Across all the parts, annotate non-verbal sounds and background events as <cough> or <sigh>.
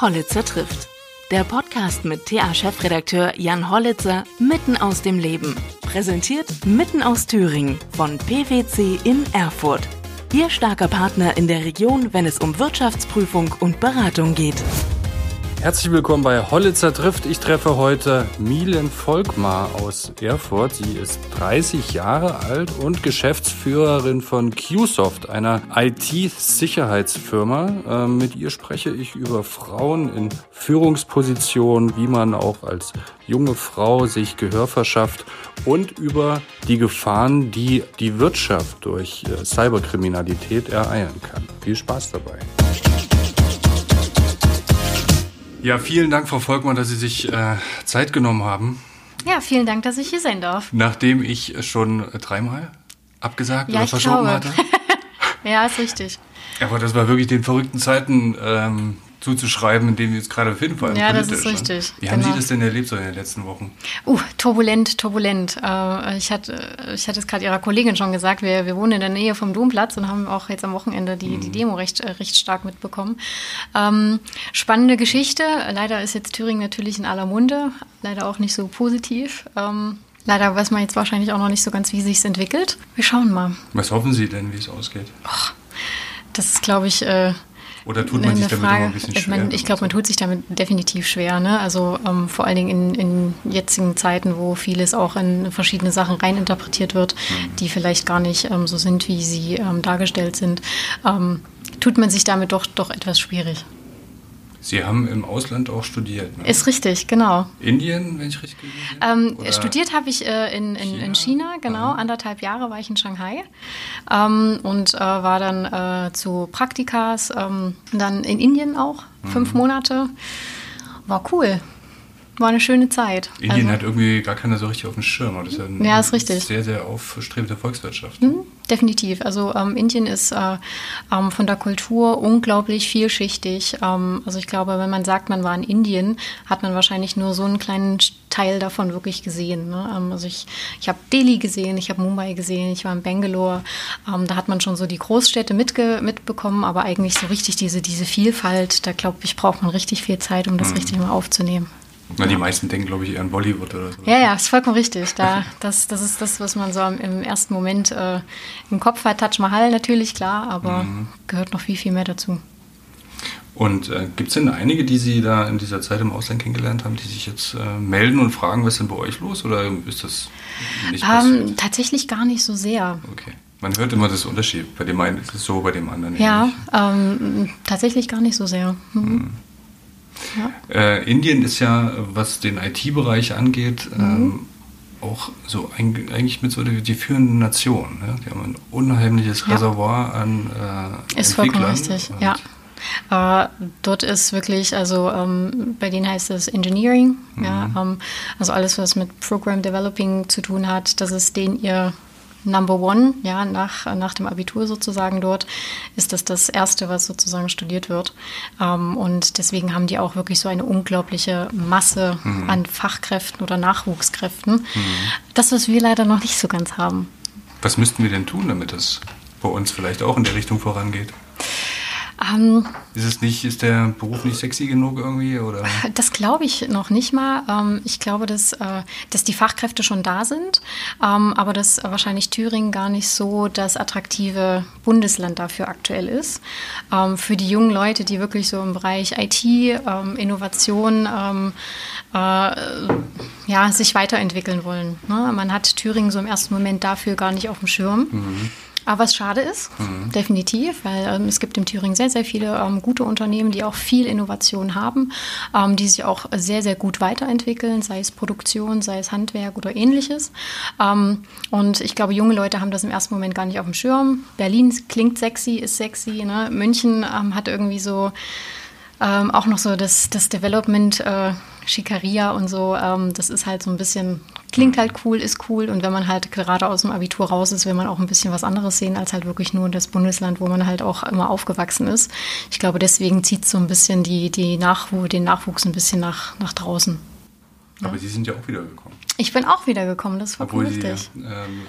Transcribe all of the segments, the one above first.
Hollitzer trifft. Der Podcast mit TA-Chefredakteur Jan Hollitzer mitten aus dem Leben. Präsentiert mitten aus Thüringen von PwC in Erfurt. Ihr starker Partner in der Region, wenn es um Wirtschaftsprüfung und Beratung geht. Herzlich willkommen bei Hollitzer trifft. Ich treffe heute Milen Volkmar aus Erfurt. Sie ist 30 Jahre alt und Geschäftsführerin von Qsoft, einer IT-Sicherheitsfirma. Ähm, mit ihr spreche ich über Frauen in Führungspositionen, wie man auch als junge Frau sich Gehör verschafft und über die Gefahren, die die Wirtschaft durch äh, Cyberkriminalität ereilen kann. Viel Spaß dabei. Ja, vielen Dank, Frau Volkmann, dass Sie sich äh, Zeit genommen haben. Ja, vielen Dank, dass ich hier sein darf. Nachdem ich schon dreimal abgesagt ja, oder verschoben hatte. <laughs> ja, ist richtig. Aber das war wirklich den verrückten Zeiten ähm, zuzuschreiben, in dem wir jetzt gerade befinden. Vor allem ja, das ist ne? richtig. Wie genau. haben Sie das denn erlebt so in den letzten Wochen? Uh, turbulent, turbulent. Äh, ich hatte, ich hatte es gerade Ihrer Kollegin schon gesagt, wir, wir wohnen in der Nähe vom Domplatz und haben auch jetzt am Wochenende die, mhm. die Demo recht, äh, recht stark mitbekommen. Ähm, spannende Geschichte. Leider ist jetzt Thüringen natürlich in aller Munde, leider auch nicht so positiv. Ähm, Leider weiß man jetzt wahrscheinlich auch noch nicht so ganz, wie sich es entwickelt. Wir schauen mal. Was hoffen Sie denn, wie es ausgeht? Das ist, glaube ich, äh, oder tut man sich damit Frage, immer ein bisschen schwer? Man, ich glaube, man tut sich damit definitiv schwer. Ne? Also ähm, vor allen Dingen in, in, jetzigen Zeiten, wo vieles auch in verschiedene Sachen reininterpretiert wird, mhm. die vielleicht gar nicht ähm, so sind, wie sie ähm, dargestellt sind, ähm, tut man sich damit doch, doch etwas schwierig. Sie haben im Ausland auch studiert. Ne? Ist richtig, genau. Indien, wenn ich richtig ähm, Studiert habe ich äh, in, in, China? in, China? genau. Mhm. Anderthalb Jahre war ich in Shanghai ähm, und äh, war dann äh, zu Praktikas, ähm, dann in Indien auch, mhm. fünf Monate. War cool. War eine schöne Zeit. Indien also, hat irgendwie gar keiner so richtig auf dem Schirm. Das ist ja, ja, ist richtig. sehr, sehr aufstrebende Volkswirtschaft. Mhm, definitiv. Also ähm, Indien ist äh, ähm, von der Kultur unglaublich vielschichtig. Ähm, also ich glaube, wenn man sagt, man war in Indien, hat man wahrscheinlich nur so einen kleinen Teil davon wirklich gesehen. Ne? Ähm, also ich, ich habe Delhi gesehen, ich habe Mumbai gesehen, ich war in Bangalore. Ähm, da hat man schon so die Großstädte mitge mitbekommen, aber eigentlich so richtig diese, diese Vielfalt, da glaube ich, braucht man richtig viel Zeit, um das mhm. richtig mal aufzunehmen. Na, die meisten denken, glaube ich, eher an Bollywood oder so. Ja, ja, ist vollkommen richtig. Da, das, das ist das, was man so im ersten Moment äh, im Kopf hat. Taj Mahal natürlich, klar, aber mhm. gehört noch viel, viel mehr dazu. Und äh, gibt es denn einige, die Sie da in dieser Zeit im Ausland kennengelernt haben, die sich jetzt äh, melden und fragen, was ist denn bei euch los? Oder ist das nicht passiert? Ähm, tatsächlich gar nicht so sehr. Okay. Man hört immer das Unterschied. Bei dem einen ist es so, bei dem anderen ja, nicht. Ja, ähm, tatsächlich gar nicht so sehr. Mhm. Mhm. Ja. Äh, Indien ist ja, was den IT-Bereich angeht, mhm. ähm, auch so ein, eigentlich mit so die, die führenden Nationen. Ne? Die haben ein unheimliches ja. Reservoir an äh, Ist vollkommen richtig, ja. Äh, dort ist wirklich, also ähm, bei denen heißt es Engineering, mhm. ja, ähm, also alles, was mit Program Developing zu tun hat, das ist denen ihr Number One, ja, nach, nach dem Abitur sozusagen dort, ist das das Erste, was sozusagen studiert wird. Ähm, und deswegen haben die auch wirklich so eine unglaubliche Masse mhm. an Fachkräften oder Nachwuchskräften. Mhm. Das, was wir leider noch nicht so ganz haben. Was müssten wir denn tun, damit es bei uns vielleicht auch in der Richtung vorangeht? Ähm, ist es nicht, ist der Beruf nicht sexy genug irgendwie? Oder? <laughs> Das glaube ich noch nicht mal. Ähm, ich glaube, dass, äh, dass die Fachkräfte schon da sind, ähm, aber dass wahrscheinlich Thüringen gar nicht so das attraktive Bundesland dafür aktuell ist. Ähm, für die jungen Leute, die wirklich so im Bereich IT, ähm, Innovation, ähm, äh, ja, sich weiterentwickeln wollen. Ne? Man hat Thüringen so im ersten Moment dafür gar nicht auf dem Schirm. Mhm. Aber was schade ist, mhm. definitiv, weil ähm, es gibt in Thüringen sehr, sehr viele ähm, gute Unternehmen, die auch viel Innovation haben, ähm, die sich auch sehr, sehr gut weiterentwickeln, sei es Produktion, sei es Handwerk oder ähnliches. Ähm, und ich glaube, junge Leute haben das im ersten Moment gar nicht auf dem Schirm. Berlin klingt sexy, ist sexy. Ne? München ähm, hat irgendwie so ähm, auch noch so das, das Development äh, Schikaria und so, ähm, das ist halt so ein bisschen, klingt halt cool, ist cool. Und wenn man halt gerade aus dem Abitur raus ist, will man auch ein bisschen was anderes sehen, als halt wirklich nur das Bundesland, wo man halt auch immer aufgewachsen ist. Ich glaube, deswegen zieht so ein bisschen die, die Nachwuch, den Nachwuchs ein bisschen nach, nach draußen. Aber Sie sind ja auch wiedergekommen. Ich bin auch wiedergekommen, das war Obwohl richtig. Sie, ähm,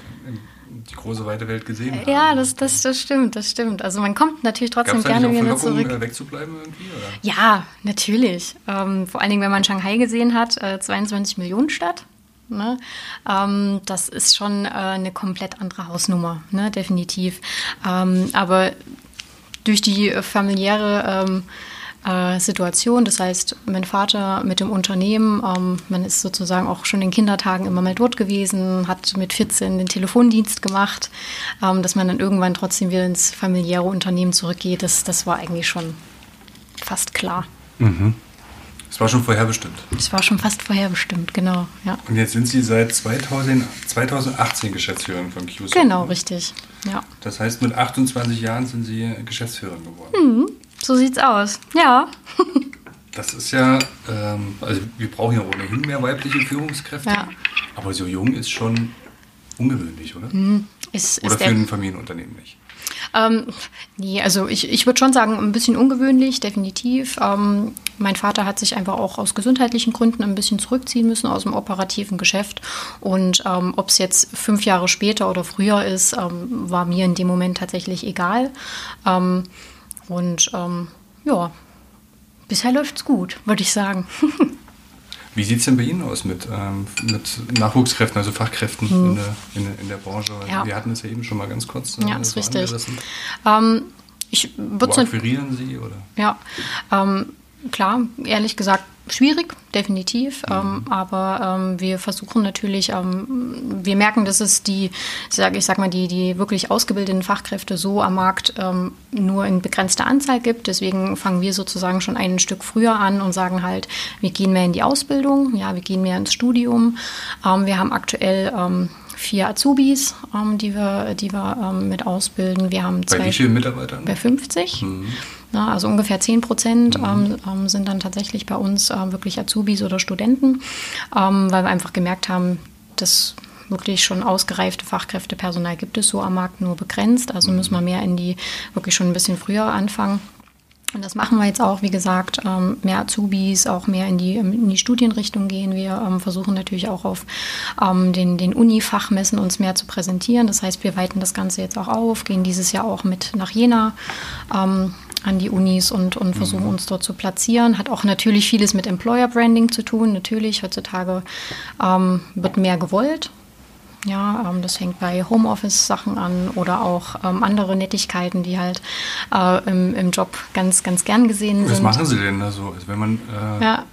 die große weite Welt gesehen haben. Ja, das, das, das stimmt, das stimmt. Also man kommt natürlich trotzdem gerne auch wieder zurück. äh, wegzubleiben irgendwie? Oder? Ja, natürlich. Ähm, vor allen Dingen, wenn man Shanghai gesehen hat, äh, 22 Millionen Stadt. Ne? Ähm, das ist schon äh, eine komplett andere Hausnummer, ne? definitiv. Ähm, aber durch die familiäre ähm, äh, Situation, das heißt, mein Vater mit dem Unternehmen, ähm, man ist sozusagen auch schon in Kindertagen immer mal dort gewesen, hat mit 14 den Telefondienst gemacht, ähm, dass man dann irgendwann trotzdem wieder ins familiäre Unternehmen zurückgeht, das, das war eigentlich schon fast klar. Das war schon vorherbestimmt. Das war schon fast vorherbestimmt, genau, ja. Und jetzt sind Sie seit 2000, 2018 Geschäftsführerin von QSO. Genau, richtig. Ja. Das heißt, mit 28 Jahren sind Sie Geschäftsführerin geworden. Hm. So sieht's aus. Ja. <laughs> Das ist ja, ähm, also wir brauchen ja ohnehin mehr weibliche Führungskräfte. Ja. Aber so jung ist schon ungewöhnlich, oder? Ist, Oder ist für ein Familienunternehmen nicht. Ähm, nee, also ich, ich würde schon sagen, ein bisschen ungewöhnlich, definitiv. Ähm, mein Vater hat sich einfach auch aus gesundheitlichen Gründen ein bisschen zurückziehen müssen aus dem operativen Geschäft. Und ähm, ob es jetzt fünf Jahre später oder früher ist, ähm, war mir in dem Moment tatsächlich egal. Ähm, und ähm, ja, bisher läuft's gut, würde ich sagen. <laughs> Wie sieht es denn bei Ihnen aus mit, ähm, mit Nachwuchskräften, also Fachkräften in, der, in, in der Branche? Hm. Ja. Wir hatten es ja eben schon mal ganz kurz. äh, Ja, ist richtig. Ähm, ich Wo akquirieren Sie? Oder? Ja, ähm, klar, ehrlich gesagt schwierig, definitiv. Mhm. Ähm, aber ähm, wir versuchen natürlich, ähm, wir merken, dass es die, sag, ich sag mal, die, die wirklich ausgebildeten Fachkräfte so am Markt ähm, nur in begrenzter Anzahl gibt. Deswegen fangen wir sozusagen schon ein Stück früher an und sagen halt, wir gehen mehr in die Ausbildung, ja, wir gehen mehr ins Studium. Ähm, wir haben aktuell ähm, vier Azubis, die wir, die wir mit ausbilden. Wir haben Bei zwei wie vielen Mitarbeitern? bei 50. Na, also ungefähr 10 Prozent ähm, ähm, sind dann tatsächlich bei uns ähm, wirklich Azubis oder Studenten, ähm, weil wir einfach gemerkt haben, dass wirklich schon ausgereifte Fachkräftepersonal gibt es so am Markt nur begrenzt. Also müssen wir mehr in die wirklich schon ein bisschen früher anfangen. Und das machen wir jetzt auch, wie gesagt, ähm, mehr Azubis, auch mehr in die, in die Studienrichtung gehen. Wir ähm, versuchen natürlich auch auf den, den Uni-Fachmessen uns mehr zu präsentieren. Das heißt, wir weiten das Ganze jetzt auch auf, gehen dieses Jahr auch mit nach Jena an die Unis und, und versuchen uns dort zu platzieren. Hat auch natürlich vieles mit Employer Branding zu tun. Natürlich, heutzutage ähm, wird mehr gewollt. Ja, ähm, das fängt bei Homeoffice-Sachen an oder auch ähm, andere Nettigkeiten, die halt äh, im, im Job ganz, ganz gern gesehen Was sind. machen Sie denn da so? Also wenn man, äh, Ja,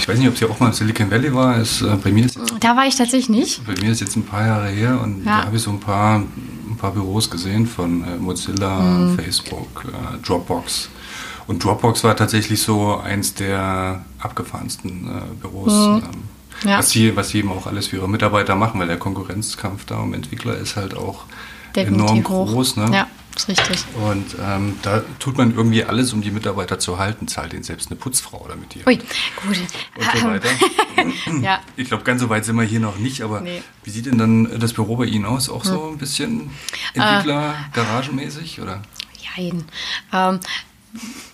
ich weiß nicht, ob Sie auch mal in Silicon Valley war. Ist, äh, bei, mir ist da war ich tatsächlich nicht. bei mir ist jetzt ein paar Jahre her und Ja. da habe ich so ein paar, ein paar Büros gesehen von äh, Mozilla, Mhm. Facebook, äh, Dropbox. Und Dropbox war tatsächlich so eins der abgefahrensten äh, Büros. Ähm, Mhm. Ja. was, sie, was sie eben auch alles für ihre Mitarbeiter machen, weil der Konkurrenzkampf da um Entwickler ist halt auch Definitiv enorm hoch. groß. Ne? Ja, ist richtig. Und ähm, da tut man irgendwie alles, um die Mitarbeiter zu halten, zahlt ihnen selbst eine Putzfrau damit ihr. Ui, gut. Und so weiter. <laughs> ja. Ich glaube, ganz so weit sind wir hier noch nicht, aber Nee. wie sieht denn dann das Büro bei Ihnen aus? Auch Hm. so ein bisschen Äh. Entwickler-Garagenmäßig? Oder? Jein. Ähm,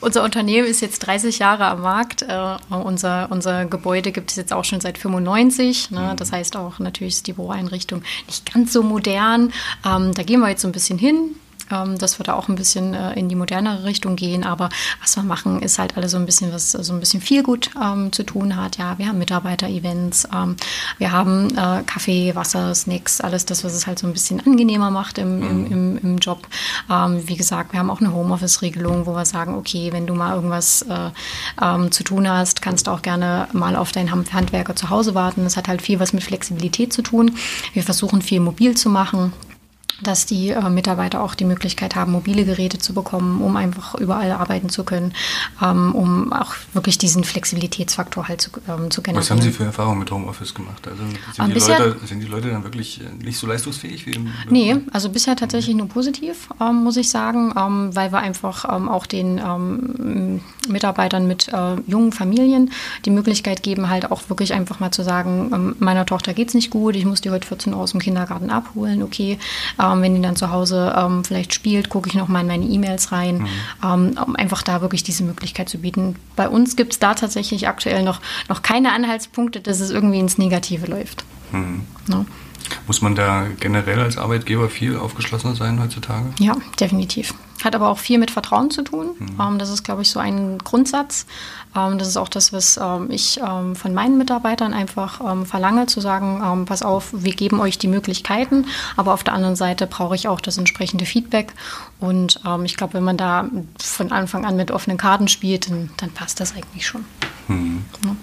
unser Unternehmen ist jetzt 30 Jahre am Markt. Äh, unser, unser Gebäude gibt es jetzt auch schon seit 95. Ne? Das heißt auch natürlich ist die Büroeinrichtung nicht ganz so modern. Ähm, da gehen wir jetzt so ein bisschen hin. Ähm, dass wir da auch ein bisschen äh, in die modernere Richtung gehen. Aber was wir machen, ist halt alles so ein bisschen, was so ein bisschen viel gut ähm, zu tun hat. Ja, wir haben Mitarbeiter-Events, ähm, wir haben äh, Kaffee, Wasser, Snacks, alles das, was es halt so ein bisschen angenehmer macht im, im, im, im Job. Ähm, wie gesagt, wir haben auch eine Homeoffice-Regelung, wo wir sagen, okay, wenn du mal irgendwas äh, ähm, zu tun hast, kannst du auch gerne mal auf deinen Hand- Handwerker zu Hause warten. Das hat halt viel was mit Flexibilität zu tun. Wir versuchen viel mobil zu machen dass die äh, Mitarbeiter auch die Möglichkeit haben, mobile Geräte zu bekommen, um einfach überall arbeiten zu können, ähm, um auch wirklich diesen Flexibilitätsfaktor halt zu, ähm, zu generieren. Was haben Sie für Erfahrungen mit Homeoffice gemacht? Also sind, Ähm, die Leute, sind die Leute dann wirklich äh, nicht so leistungsfähig wie im Nee, also bisher tatsächlich nur positiv, ähm, muss ich sagen, ähm, weil wir einfach ähm, auch den Mitarbeitern mit äh, jungen Familien die Möglichkeit geben, halt auch wirklich einfach mal zu sagen, meiner Tochter geht's nicht gut, ich muss die heute 14 Uhr aus dem Kindergarten abholen, okay. Ähm, wenn die dann zu Hause ähm, vielleicht spielt, gucke ich noch mal in meine E-Mails rein, ähm, um einfach da wirklich diese Möglichkeit zu bieten. Bei uns gibt es da tatsächlich aktuell noch, noch keine Anhaltspunkte, dass es irgendwie ins Negative läuft. Mhm. Ne? Muss man da generell als Arbeitgeber viel aufgeschlossener sein heutzutage? Ja, definitiv. Hat aber auch viel mit Vertrauen zu tun. Mhm. Ähm, das ist, glaube ich, so ein Grundsatz. Ähm, das ist auch das, was ähm, ich von meinen Mitarbeitern einfach verlange, zu sagen, pass auf, wir geben euch die Möglichkeiten, aber auf der anderen Seite brauche ich auch das entsprechende Feedback. Und ich glaube, wenn man da von Anfang an mit offenen Karten spielt, dann, dann passt das eigentlich schon. Mhm. Ja.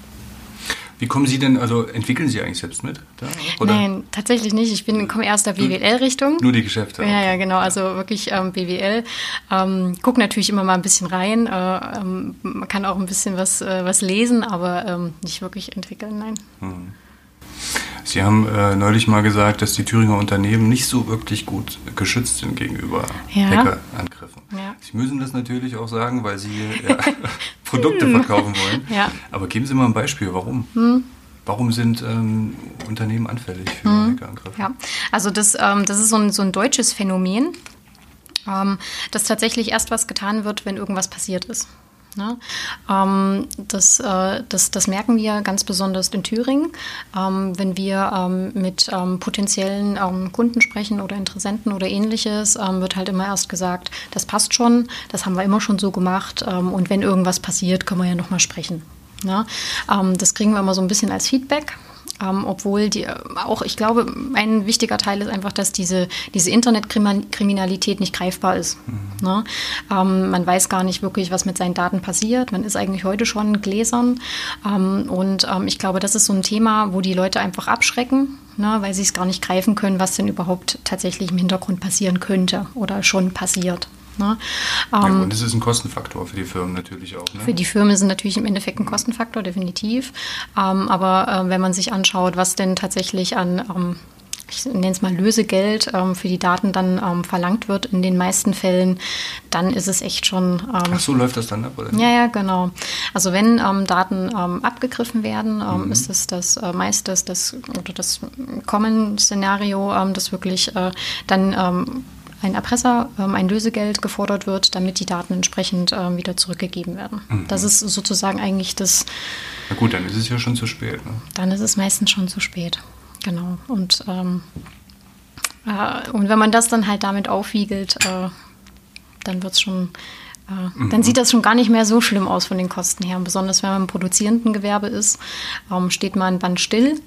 Wie kommen Sie denn, also entwickeln Sie eigentlich selbst mit? Da, Nein, tatsächlich nicht. Ich bin, komme erst der BWL-Richtung. Nur die Geschäfte? Ja, ja, genau. Also wirklich ähm, BWL. Ähm, guck natürlich immer mal ein bisschen rein. Äh, ähm, man kann auch ein bisschen was, äh, was lesen, aber ähm, nicht wirklich entwickeln, nein. Hm. Sie haben äh, neulich mal gesagt, dass die Thüringer Unternehmen nicht so wirklich gut geschützt sind gegenüber ja. Hackerangriffen. Ja. Sie müssen das natürlich auch sagen, weil Sie ja, <laughs> <laughs> Produkte hm. verkaufen wollen. Aber geben Sie mal ein Beispiel, warum? Hm. Warum sind ähm, Unternehmen anfällig für hm. Hackerangriffe? Ja, also das, ähm, das ist so ein, so ein deutsches Phänomen, ähm, dass tatsächlich erst was getan wird, wenn irgendwas passiert ist. Ne? Ähm, das, äh, das, das merken wir ganz besonders in Thüringen, ähm, wenn wir ähm, mit ähm, potenziellen ähm, Kunden sprechen oder Interessenten oder ähnliches, ähm, wird halt immer erst gesagt, das passt schon, das haben wir immer schon so gemacht und wenn irgendwas passiert, können wir ja nochmal sprechen. Ne? das kriegen wir immer so ein bisschen als Feedback. Ähm, obwohl die auch, ich glaube, ein wichtiger Teil ist einfach, dass diese, diese Internetkriminalität nicht greifbar ist. Mhm. Ne? Ähm, man weiß gar nicht wirklich, was mit seinen Daten passiert. Man ist eigentlich heute schon gläsern. Ähm, und ähm, ich glaube, das ist so ein Thema, wo die Leute einfach abschrecken, ne? weil sie es gar nicht greifen können, was denn überhaupt tatsächlich im Hintergrund passieren könnte oder schon passiert. Ne? Ja, und ähm, das ist ein Kostenfaktor für die Firmen natürlich auch. Ne? Für die Firmen es natürlich im Endeffekt ein Kostenfaktor, definitiv. Ähm, aber äh, wenn man sich anschaut, was denn tatsächlich an ähm, ich nenne es mal Lösegeld ähm, für die Daten dann ähm, verlangt wird in den meisten Fällen, dann ist es echt schon. Ähm, Ach so läuft das dann ab, oder? Ja, ja, genau. Also wenn ähm, Daten ähm, abgegriffen werden, ähm, mhm. ist es das äh, meist das, das oder das Common-Szenario, das wirklich äh, dann ein Erpresser, ähm, ein Lösegeld gefordert wird, damit die Daten entsprechend ähm, wieder zurückgegeben werden. Mhm. Das ist sozusagen eigentlich das. Na gut, dann ist es ja schon zu spät. Ne? Dann ist es meistens schon zu spät. Genau. Und, ähm, äh, und wenn man das dann halt damit aufwiegelt, äh, dann wird es schon Mhm. Dann sieht das schon gar nicht mehr so schlimm aus von den Kosten her. besonders wenn man im produzierenden Gewerbe ist, ähm, steht man ein Band still,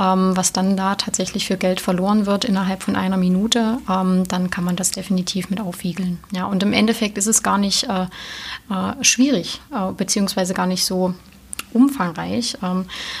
ähm, was dann da tatsächlich für Geld verloren wird innerhalb von einer Minute, ähm, dann kann man das definitiv mit aufwiegeln. Ja, und im Endeffekt ist es gar nicht äh, äh, schwierig, äh, beziehungsweise gar nicht so umfangreich,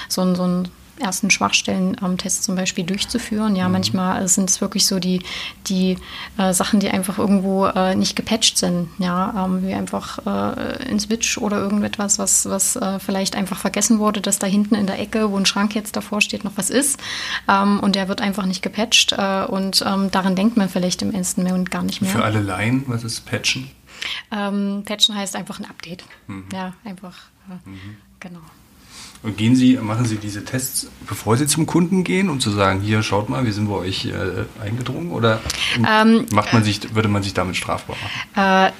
so ein ersten Schwachstellen-Tests zum Beispiel durchzuführen. Ja, mhm. manchmal sind es wirklich so die, die äh, Sachen, die einfach irgendwo äh, nicht gepatcht sind. Ja, ähm, wie einfach äh, ein Switch oder irgendetwas, was, was äh, vielleicht einfach vergessen wurde, dass da hinten in der Ecke, wo ein Schrank jetzt davor steht, noch was ist. Ähm, und der wird einfach nicht gepatcht. Äh, und ähm, daran denkt man vielleicht im ersten Moment gar nicht mehr. Für alle Laien, was ist Patchen? Ähm, patchen heißt einfach ein Update. Mhm. Ja, einfach. Äh, mhm. Genau. Und gehen Sie, machen Sie diese Tests, bevor Sie zum Kunden gehen, um zu sagen, hier schaut mal, wir sind bei euch äh, eingedrungen? Oder ähm, macht man sich, würde man sich damit strafbar machen? Äh,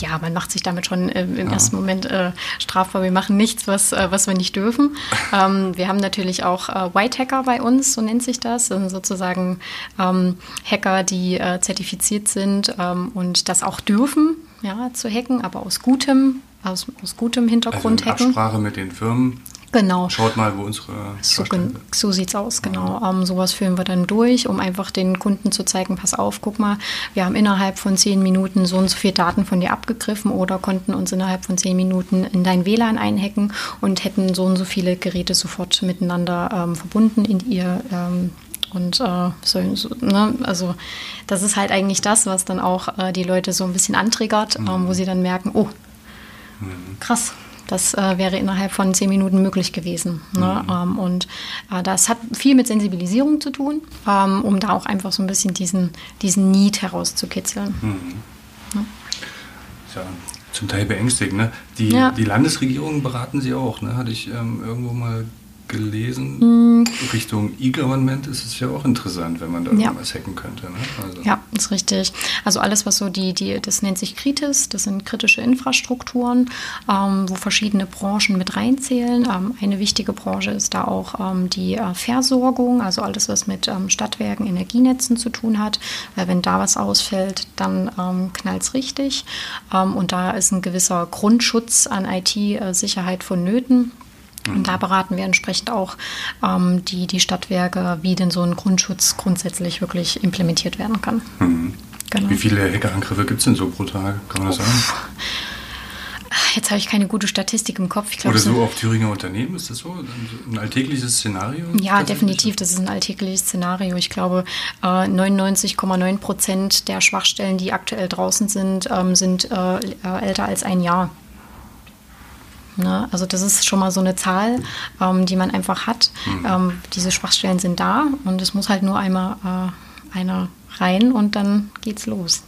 ja, man macht sich damit schon äh, im ja. ersten Moment äh, strafbar. Wir machen nichts, was, äh, was wir nicht dürfen. <laughs> Ähm, wir haben natürlich auch äh, White Hacker bei uns, so nennt sich das. Das sind sozusagen ähm, Hacker, die äh, zertifiziert sind ähm, und das auch dürfen, ja, zu hacken, aber aus gutem, aus, aus gutem Hintergrund also in hacken. Absprache mit den Firmen Genau. Schaut mal, wo unsere. So, so sieht es aus, genau. Ähm, sowas führen wir dann durch, um einfach den Kunden zu zeigen: Pass auf, guck mal, wir haben innerhalb von zehn Minuten so und so viel Daten von dir abgegriffen oder konnten uns innerhalb von zehn Minuten in dein WLAN einhacken und hätten so und so viele Geräte sofort miteinander ähm, verbunden in ihr. Ähm, und äh, so, so, ne? also das ist halt eigentlich das, was dann auch äh, die Leute so ein bisschen antriggert, mhm. ähm, wo sie dann merken, oh, mhm. krass, das äh, wäre innerhalb von zehn Minuten möglich gewesen. Ne? Mhm. Ähm, und äh, das hat viel mit Sensibilisierung zu tun, ähm, um da auch einfach so ein bisschen diesen, diesen Need herauszukitzeln. Mhm. Ja. ja. zum Teil beängstigend. Ne? Die, ja. die Landesregierung beraten Sie auch, ne? hatte ich ähm, irgendwo mal gelesen. Mm. Richtung E-Government ist es ja auch interessant, wenn man da ja. was hacken könnte. Ne? Also. Ja, ist richtig. Also alles, was so die, die, das nennt sich Kritis, das sind kritische Infrastrukturen, ähm, wo verschiedene Branchen mit reinzählen. Ähm, eine wichtige Branche ist da auch ähm, die äh, Versorgung, also alles, was mit ähm, Stadtwerken, Energienetzen zu tun hat. Weil wenn da was ausfällt, dann ähm, knallt es richtig. Ähm, und da ist ein gewisser Grundschutz an IT-Sicherheit vonnöten. Und da beraten wir entsprechend auch ähm, die, die Stadtwerke, wie denn so ein Grundschutz grundsätzlich wirklich implementiert werden kann. Mhm. Genau. Wie viele Hackerangriffe gibt es denn so pro Tag? Kann man das sagen? Jetzt habe ich keine gute Statistik im Kopf. Glaub, Oder so auf Thüringer Unternehmen, ist das so? Ein alltägliches Szenario? Ja, definitiv, das ist ein alltägliches Szenario. Ich glaube, 99,9 äh, Prozent der Schwachstellen, die aktuell draußen sind, ähm, sind äh, älter als ein Jahr. Ne? Also das ist schon mal so eine Zahl, ähm, die man einfach hat. Mhm. Ähm, diese Schwachstellen sind da und es muss halt nur einmal äh, einer rein und dann geht's los.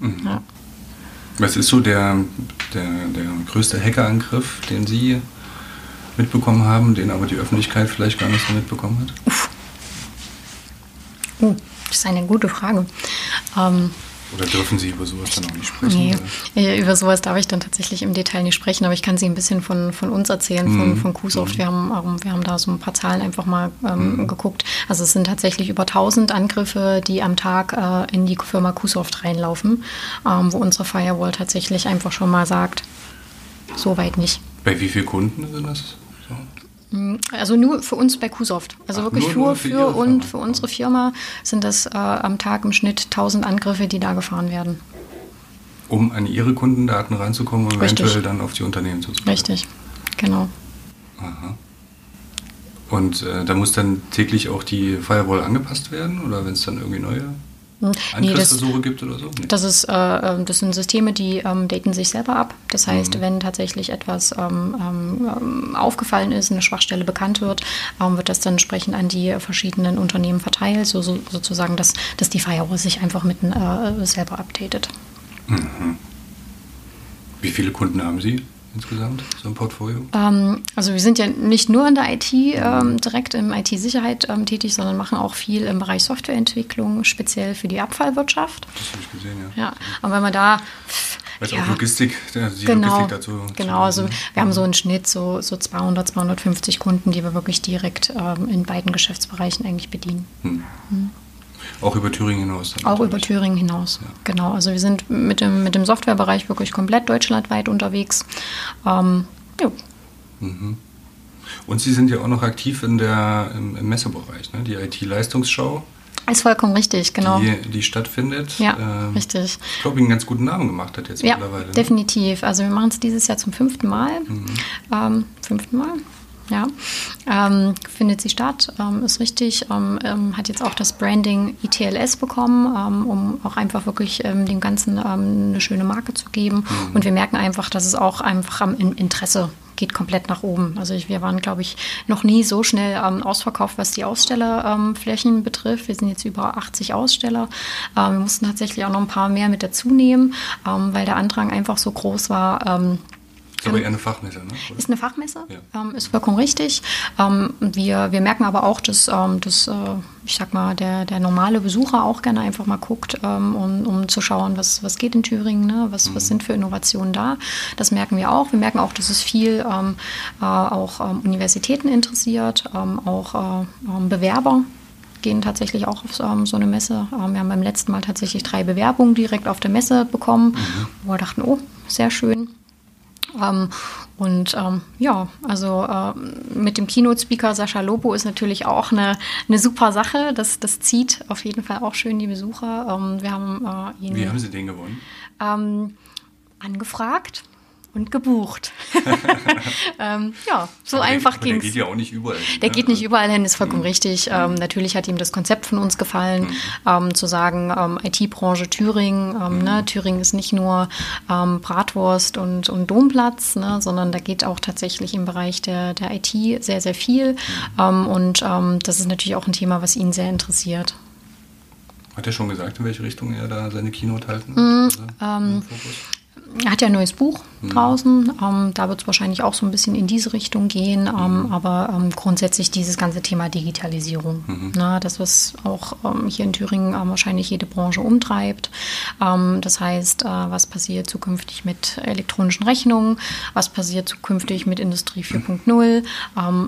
Mhm. Ja. Was ist so der, der, der größte Hackerangriff, den Sie mitbekommen haben, den aber die Öffentlichkeit vielleicht gar nicht so mitbekommen hat? Uff. Uh, das ist eine gute Frage. Ähm, oder dürfen Sie über sowas dann auch nicht sprechen? Nee, über sowas darf ich dann tatsächlich im Detail nicht sprechen, aber ich kann Sie ein bisschen von, von uns erzählen, von, mhm. von QSoft. Mhm. Wir, haben, wir haben da so ein paar Zahlen einfach mal ähm, mhm. geguckt. Also es sind tatsächlich über 1000 Angriffe, die am Tag äh, in die Firma QSoft reinlaufen, ähm, wo unsere Firewall tatsächlich einfach schon mal sagt, so weit nicht. Bei wie vielen Kunden sind das? Mm, also nur für uns bei Qsoft. Also Ach, wirklich nur, nur für, für und für unsere Firma sind das äh, am Tag im Schnitt 1000 Angriffe, die da gefahren werden. Um an Ihre Kundendaten ranzukommen und Richtig. eventuell dann auf die Unternehmen zuzugreifen. Richtig, genau. Aha. Und äh, da muss dann täglich auch die Firewall angepasst werden oder wenn es dann irgendwie neue Angriffsversuche nee, gibt oder so? Nee. Das, ist, äh, ähm, das sind Systeme, die ähm, daten sich selber ab. Das heißt, mhm. wenn tatsächlich etwas ähm, ähm, aufgefallen ist, eine Schwachstelle bekannt wird, ähm, wird das dann entsprechend an die verschiedenen Unternehmen verteilt, so, so sozusagen, dass, dass die Firewall sich einfach mit äh, selber updatet. Mhm. Wie viele Kunden haben Sie? Insgesamt, so ein Portfolio? Ähm, also wir sind ja nicht nur in der IT ähm, direkt im IT-Sicherheit ähm, tätig, sondern machen auch viel im Bereich Softwareentwicklung, speziell für die Abfallwirtschaft. Das habe ich gesehen, ja. Ja, und wenn man da... Weil ja, auch Logistik, die genau, Logistik dazu. Genau, also wir haben so einen Schnitt, so, so 200, 250 Kunden, die wir wirklich direkt ähm, in beiden Geschäftsbereichen eigentlich bedienen. Hm. Hm. Auch über Thüringen hinaus? Auch über Thüringen hinaus, ja. genau. Also wir sind mit dem, mit dem Softwarebereich wirklich komplett deutschlandweit unterwegs. Ähm, ja. Mhm. Und Sie sind ja auch noch aktiv in der, im, im Messebereich, ne? die IT-Leistungsschau. Ist vollkommen richtig, genau. Die, die stattfindet. Ja, ähm, richtig. Ich glaube, einen ganz guten Namen gemacht hat jetzt ja, mittlerweile. Ne? definitiv. Also wir machen es dieses Jahr zum fünften Mal. Mhm. Ähm, fünften Mal, ja, ähm, findet sie statt, ähm, ist richtig, ähm, ähm hat jetzt auch das Branding ITLS bekommen, ähm, um auch einfach wirklich ähm, dem Ganzen eine schöne Marke zu geben. Mhm. Und wir merken einfach, dass es auch einfach am Interesse geht komplett nach oben. Also ich, wir waren, glaube ich, noch nie so schnell ausverkauft, was die Ausstellerflächen betrifft. Wir sind jetzt über 80 Aussteller. wir mussten tatsächlich auch noch ein paar mehr mit dazu nehmen, weil der Andrang einfach so groß war ist aber eher eine Fachmesse, ne? Oder? Ist eine Fachmesse, ja. ähm, ist vollkommen richtig. Ähm, wir, wir merken aber auch, dass, ähm, dass äh, ich sag mal, der, der normale Besucher auch gerne einfach mal guckt, ähm, um, um zu schauen, was, was geht in Thüringen, ne? was, mhm. was sind für Innovationen da. Das merken wir auch. Wir merken auch, dass es viel ähm, äh, auch ähm, Universitäten interessiert, auch äh, Bewerber gehen tatsächlich auch auf ähm, so eine Messe. Ähm, wir haben beim letzten Mal tatsächlich drei Bewerbungen direkt auf der Messe bekommen, mhm. wo wir dachten, oh, sehr schön. Ähm, und ähm, ja, also äh, mit dem Keynote-Speaker Sascha Lobo ist natürlich auch eine, eine super Sache. Das, das zieht auf jeden Fall auch schön die Besucher. Ähm, wir haben äh, ihn, Wie haben Sie den gewonnen? Ähm, angefragt und gebucht. <laughs> ähm, ja, so aber einfach ging es. Der geht ja auch nicht überall hin. Der ne? geht nicht überall hin, ist vollkommen mhm. richtig. Ähm, natürlich hat ihm das Konzept von uns gefallen, mhm. ähm, zu sagen, ähm, IT-Branche Thüringen. Ähm, ne? Mhm. Thüringen ist nicht nur ähm, Bratwurst und, und Domplatz, ne? sondern da geht auch tatsächlich im Bereich der, der IT sehr, sehr viel. Mhm. und das ist natürlich auch ein Thema, was ihn sehr interessiert. Hat er schon gesagt, in welche Richtung er da seine Keynote halten? Mhm, also, er hat ja ein neues Buch mhm. draußen. Ähm, da wird es wahrscheinlich auch so ein bisschen in diese Richtung gehen. Ähm, mhm. Aber ähm, grundsätzlich dieses ganze Thema Digitalisierung. Mhm. Na, das, was auch ähm, hier in Thüringen ähm, wahrscheinlich jede Branche umtreibt. Das heißt, äh, was passiert zukünftig mit elektronischen Rechnungen? Was passiert zukünftig mit Industrie 4.0?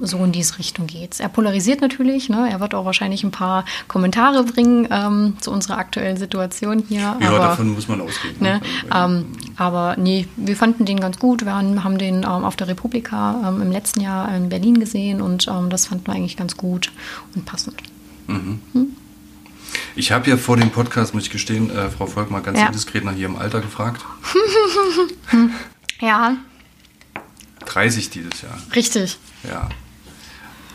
so in diese Richtung geht es. Er polarisiert natürlich. Ne? Er wird auch wahrscheinlich ein paar Kommentare bringen zu unserer aktuellen Situation hier. Ja, aber, davon muss man ausgehen. Ne? Ne? aber nee, wir fanden den ganz gut. Wir haben den ähm, auf der Republika ähm, im letzten Jahr in Berlin gesehen und ähm, das fanden wir eigentlich ganz gut und passend. Mhm. Hm? Ich habe ja vor dem Podcast, muss ich gestehen, äh, Frau Volk mal ganz ja. indiskret nach ihrem Alter gefragt. <laughs> ja. 30 dieses Jahr. Richtig. Ja.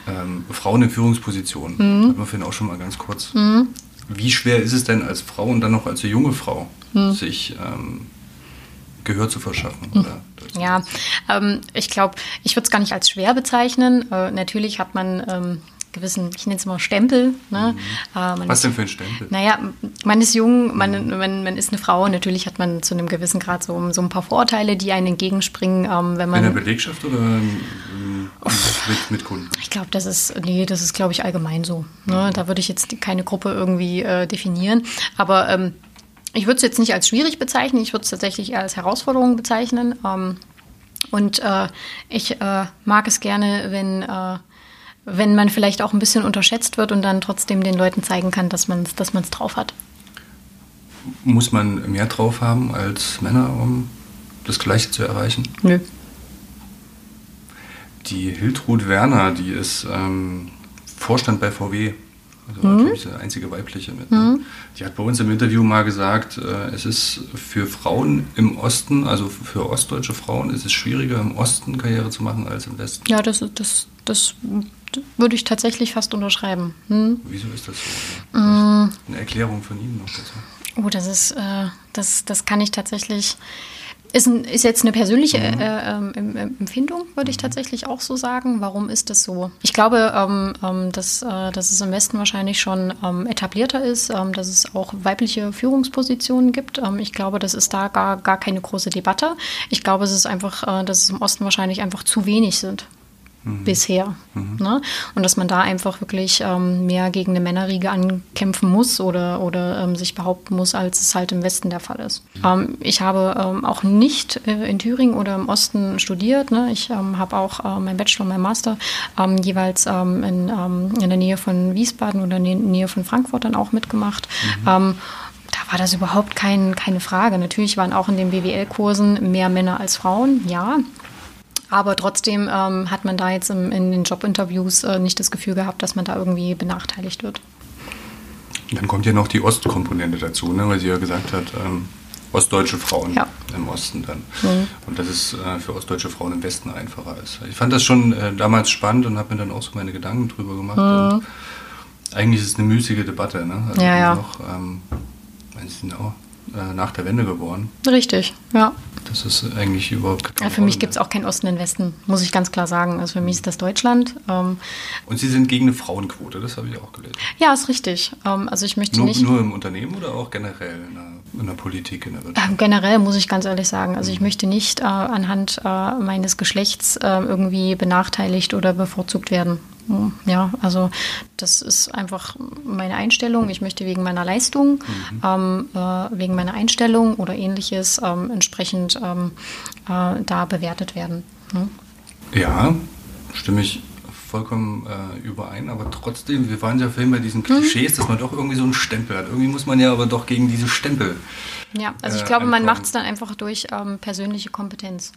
Ähm, Frauen in Führungspositionen. Mhm. Hatten wir vorhin auch schon mal ganz kurz. Mhm. Wie schwer ist es denn als Frau und dann noch als junge Frau, mhm. sich ähm, Gehör zu verschaffen. Hm. Oder ja, ähm, ich glaube, ich würde es gar nicht als schwer bezeichnen. Äh, natürlich hat man ähm, gewissen, ich nenne es mal Stempel. Ne? Mhm. Äh, Was ist, denn für ein Stempel? Naja, man ist jung, man, mhm. man, man ist eine Frau. Natürlich hat man zu einem gewissen Grad so, so ein paar Vorteile, die einen entgegenspringen, ähm, wenn man. In der Belegschaft oder mit, mit, Kunden? Ich glaube, das ist, nee, das ist, glaube ich, allgemein so. Ne? Mhm. Da würde ich jetzt keine Gruppe irgendwie äh, definieren. Aber ähm, ich würde es jetzt nicht als schwierig bezeichnen, ich würde es tatsächlich eher als Herausforderung bezeichnen. Ähm, und äh, ich äh, mag es gerne, wenn, äh, wenn man vielleicht auch ein bisschen unterschätzt wird und dann trotzdem den Leuten zeigen kann, dass man es dass drauf hat. Muss man mehr drauf haben als Männer, um das Gleiche zu erreichen? Nö. Die Hiltrud Werner, die ist ähm, Vorstand bei VW. Also mhm. natürlich die einzige weibliche mit. Ne? Mhm. Die hat bei uns im Interview mal gesagt, äh, es ist für Frauen im Osten, also für ostdeutsche Frauen, ist es schwieriger im Osten Karriere zu machen als im Westen. Ja, das, das, das würde ich tatsächlich fast unterschreiben. Hm? Wieso ist das so? Mhm. Eine Erklärung von Ihnen noch dazu. Oh, das ist, äh, das, das kann ich tatsächlich ist, ein, ist jetzt eine persönliche mhm. äh, äh, Empfindung, würde ich mhm. tatsächlich auch so sagen. Warum ist das so? Ich glaube, ähm, ähm, dass, äh, dass es im Westen wahrscheinlich schon ähm, etablierter ist, ähm, dass es auch weibliche Führungspositionen gibt. Ähm, ich glaube, das ist da gar, gar keine große Debatte. Ich glaube, es ist einfach, äh, dass es im Osten wahrscheinlich einfach zu wenig sind mhm. bisher. Mhm. Ne? Und dass man da einfach wirklich ähm, mehr gegen eine Männerriege ankämpfen muss oder, oder ähm, sich behaupten muss, als es halt im Westen der Fall ist. Mhm. Ähm, ich habe ähm, auch nicht äh, in Thüringen oder im Osten studiert. Ne? Ich ähm, habe auch äh, mein Bachelor und mein Master ähm, jeweils in, in der Nähe von Wiesbaden oder in der Nähe von Frankfurt dann auch mitgemacht. Mhm. da war das überhaupt kein, keine Frage. Natürlich waren auch in den BWL-Kursen mehr Männer als Frauen, ja. Aber trotzdem ähm, hat man da jetzt im, in den Jobinterviews äh, nicht das Gefühl gehabt, dass man da irgendwie benachteiligt wird. Dann kommt ja noch die Ostkomponente dazu, ne? weil sie ja gesagt hat, ähm, ostdeutsche Frauen ja. im Osten dann. Mhm. Und dass es äh, für ostdeutsche Frauen im Westen einfacher ist. Ich fand das schon äh, damals spannend und habe mir dann auch so meine Gedanken drüber gemacht. Mhm. eigentlich ist es eine müßige Debatte. Ne? Also ja, ja. Noch, ähm, genau, äh, nach der Wende geboren. Richtig, ja. Das ist eigentlich überhaupt kein ja, Für mich gibt es auch keinen Osten und Westen, muss ich ganz klar sagen. Also für mich ist das Deutschland. Ähm, und Sie sind gegen eine Frauenquote, das habe ich auch gelesen. Ja, ist richtig. Ähm, also ich möchte nur, nicht. Nur im Unternehmen oder auch generell in der, in der Politik, in der Wirtschaft? Ähm, generell muss ich ganz ehrlich sagen. Also ich mhm. möchte nicht äh, anhand äh, meines Geschlechts äh, irgendwie benachteiligt oder bevorzugt werden. Ja, also das ist einfach meine Einstellung. Ich möchte wegen meiner Leistung, mhm. ähm, äh, wegen meiner Einstellung oder ähnliches ähm, entsprechend ähm, äh, da bewertet werden. Ne? Ja, stimme ich vollkommen äh, überein, aber trotzdem, wir waren ja vorhin bei diesen mhm. Klischees, mhm. dass man doch irgendwie so einen Stempel hat. Irgendwie muss man ja aber doch gegen diese Stempel. Ja, also ich glaube, man macht es dann einfach durch ähm, persönliche Kompetenz.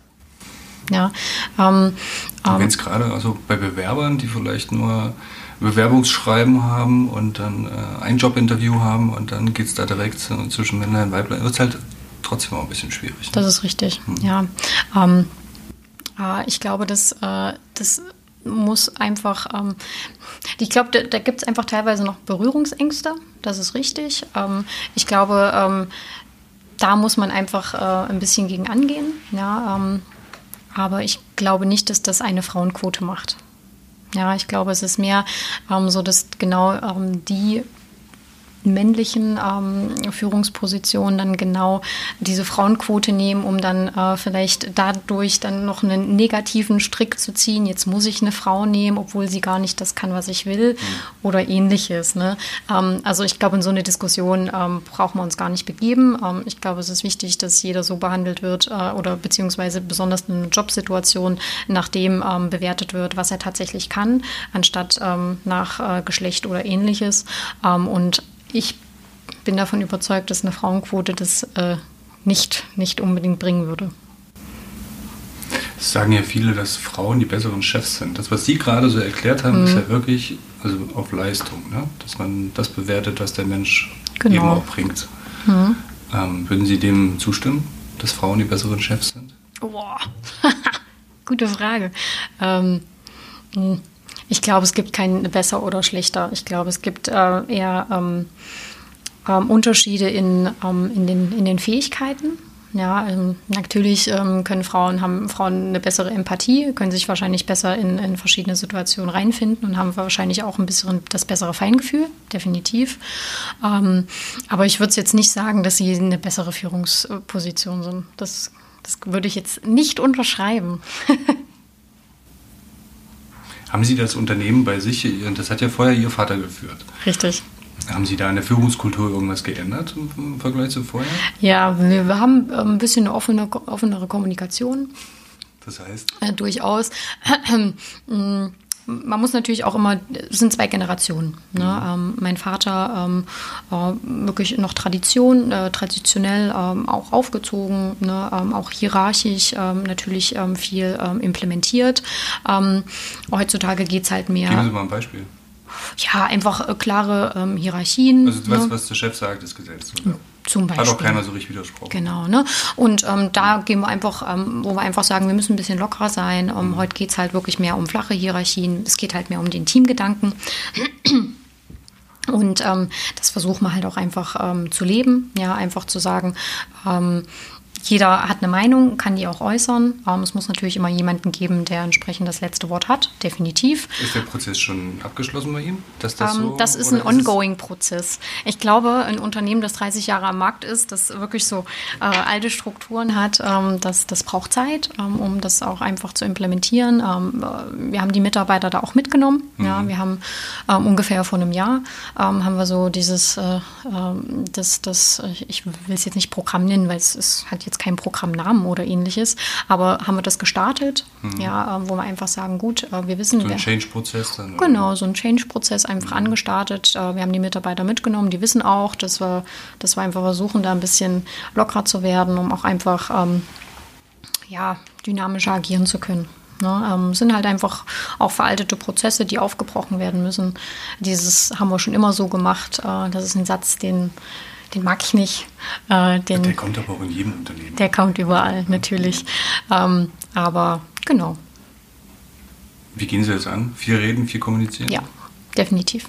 Ja, ähm, ähm, Wenn es gerade also bei Bewerbern, die vielleicht nur Bewerbungsschreiben haben und dann äh, ein Jobinterview haben und dann geht es da direkt zwischen Männlein und Weiblein, wird es halt trotzdem auch ein bisschen schwierig. Ne? Das ist richtig, hm. ja. Ähm, äh, ich glaube, dass äh, das muss einfach, ähm, ich glaube, da, da gibt es einfach teilweise noch Berührungsängste, das ist richtig. Ähm, ich glaube, ähm, da muss man einfach äh, ein bisschen gegen angehen. Ja, ähm, aber ich glaube nicht, dass das eine Frauenquote macht. Ja, ich glaube, es ist mehr ähm, so, dass genau ähm, die männlichen ähm, Führungspositionen dann genau diese Frauenquote nehmen, um dann äh, vielleicht dadurch dann noch einen negativen Strick zu ziehen. Jetzt muss ich eine Frau nehmen, obwohl sie gar nicht das kann, was ich will mhm. oder ähnliches. Ne? Ähm, also ich glaube, in so eine Diskussion ähm, brauchen wir uns gar nicht begeben. Ähm, ich glaube, es ist wichtig, dass jeder so behandelt wird äh, oder beziehungsweise besonders in einer Jobsituation nach dem ähm, bewertet wird, was er tatsächlich kann, anstatt ähm, nach äh, Geschlecht oder ähnliches. Und ich bin davon überzeugt, dass eine Frauenquote das äh, nicht, nicht unbedingt bringen würde. Es sagen ja viele, dass Frauen die besseren Chefs sind. Das, was Sie gerade so erklärt haben, mhm. ist ja wirklich also auf Leistung, ne? dass man das bewertet, was der Mensch genau. eben auch bringt. Mhm. Ähm, würden Sie dem zustimmen, dass Frauen die besseren Chefs sind? Boah, <laughs> gute Frage. Ähm, hm. Ich glaube, es gibt kein besser oder schlechter. Ich glaube, es gibt äh, eher ähm, ähm, Unterschiede in, ähm, in, den, in den Fähigkeiten. Ja, ähm, natürlich ähm, können Frauen, haben Frauen eine bessere Empathie, können sich wahrscheinlich besser in, in verschiedene Situationen reinfinden und haben wahrscheinlich auch ein bisschen das bessere Feingefühl, definitiv. Ähm, aber ich würde jetzt nicht sagen, dass sie eine bessere Führungsposition sind. Das, das würde ich jetzt nicht unterschreiben. <laughs> Haben Sie das Unternehmen bei sich, das hat ja vorher Ihr Vater geführt. Richtig. Haben Sie da in der Führungskultur irgendwas geändert im Vergleich zu vorher? Ja, wir, haben ähm, ein bisschen eine offene, offenere Kommunikation. Das heißt? Äh, durchaus. <clears throat> Man muss natürlich auch immer, es sind zwei Generationen. Ne? Mhm. Ähm, mein Vater ähm, war wirklich noch Tradition, äh, traditionell ähm, auch aufgezogen, ne? Ähm, auch hierarchisch ähm, natürlich ähm, viel implementiert. heutzutage geht es halt mehr. Geben Sie mal ein Beispiel. Ja, einfach äh, klare Hierarchien. Also du ne? was der Chef sagt, ist Gesetz. Oder? Zum Beispiel. Hat auch keiner so richtig widersprochen. Genau, ne? Und ähm, da gehen wir einfach, ähm, wo wir einfach sagen, wir müssen ein bisschen lockerer sein. Ähm, mhm. Heute geht es halt wirklich mehr um flache Hierarchien. Es geht halt mehr um den Teamgedanken. Und ähm, das versuchen wir halt auch einfach ähm, zu leben, ja, einfach zu sagen, ähm, jeder hat eine Meinung, kann die auch äußern. Ähm, es muss natürlich immer jemanden geben, der entsprechend das letzte Wort hat, definitiv. Ist der Prozess schon abgeschlossen bei Ihnen? Dass das, ähm, so, das ist ein Ongoing-Prozess. Ich glaube, ein Unternehmen, das 30 Jahre am Markt ist, das wirklich so äh, alte Strukturen hat, ähm, das, das braucht Zeit, ähm, um das auch einfach zu implementieren. Ähm, äh, wir haben die Mitarbeiter da auch mitgenommen. Mhm. Ja, wir haben ähm, ungefähr vor einem Jahr haben wir so dieses, äh, das, das, ich will es jetzt nicht Programm nennen, weil es ist halt jetzt keinen Programmnamen oder ähnliches, aber haben wir das gestartet, mhm. ja, äh, wo wir einfach sagen, gut, äh, wir wissen. So ein Change-Prozess dann? Genau, so ein Change-Prozess einfach mhm. angestartet. Äh, wir haben die Mitarbeiter mitgenommen, die wissen auch, dass wir, dass wir einfach versuchen, da ein bisschen lockerer zu werden, um auch einfach ähm, ja, dynamischer agieren zu können. Ne, ähm, sind halt einfach auch veraltete Prozesse, die aufgebrochen werden müssen. Dieses haben wir schon immer so gemacht. Äh, das ist ein Satz, den den mag ich nicht. Äh, den, der kommt aber auch in jedem Unternehmen. Der kommt überall, natürlich. Ähm, aber genau. Wie gehen Sie das an? Viel reden, viel kommunizieren? Ja, definitiv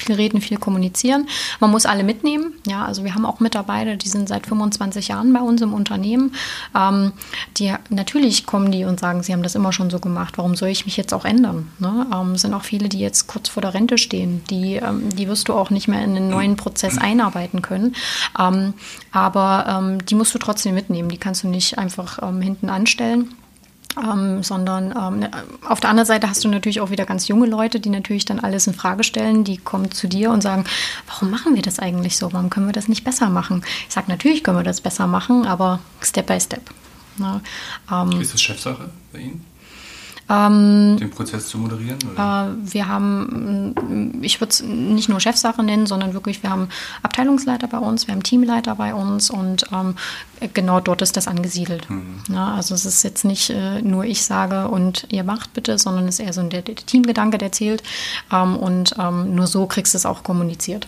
viel reden, viel kommunizieren. Man muss alle mitnehmen. Ja, also wir haben auch Mitarbeiter, die sind seit 25 Jahren bei uns im Unternehmen. Ähm, die natürlich kommen die und sagen, sie haben das immer schon so gemacht. Warum soll ich mich jetzt auch ändern? Ne? Ähm, sind auch viele, die jetzt kurz vor der Rente stehen. Die, ähm, die wirst du auch nicht mehr in einen neuen Prozess einarbeiten können. Ähm, aber ähm, die musst du trotzdem mitnehmen. Die kannst du nicht einfach ähm, hinten anstellen. Ähm, sondern ähm, ne, auf der anderen Seite hast du natürlich auch wieder ganz junge Leute, die natürlich dann alles in Frage stellen. Die kommen zu dir und sagen, warum machen wir das eigentlich so? Warum können wir das nicht besser machen? Ich sage, natürlich können wir das besser machen, aber Step by Step. Ne? Ähm, Ist das Chefsache bei Ihnen? Ähm, den Prozess zu moderieren? Äh, wir haben, mm, ich würde es nicht nur Chefsache nennen, sondern wirklich, wir haben Abteilungsleiter bei uns, wir haben Teamleiter bei uns und ähm, genau dort ist das angesiedelt. Mhm. Ja, also es ist jetzt nicht äh, nur ich sage und ihr macht bitte, sondern es ist eher so der, der Teamgedanke, der zählt ähm, und ähm, nur so kriegst du es auch kommuniziert.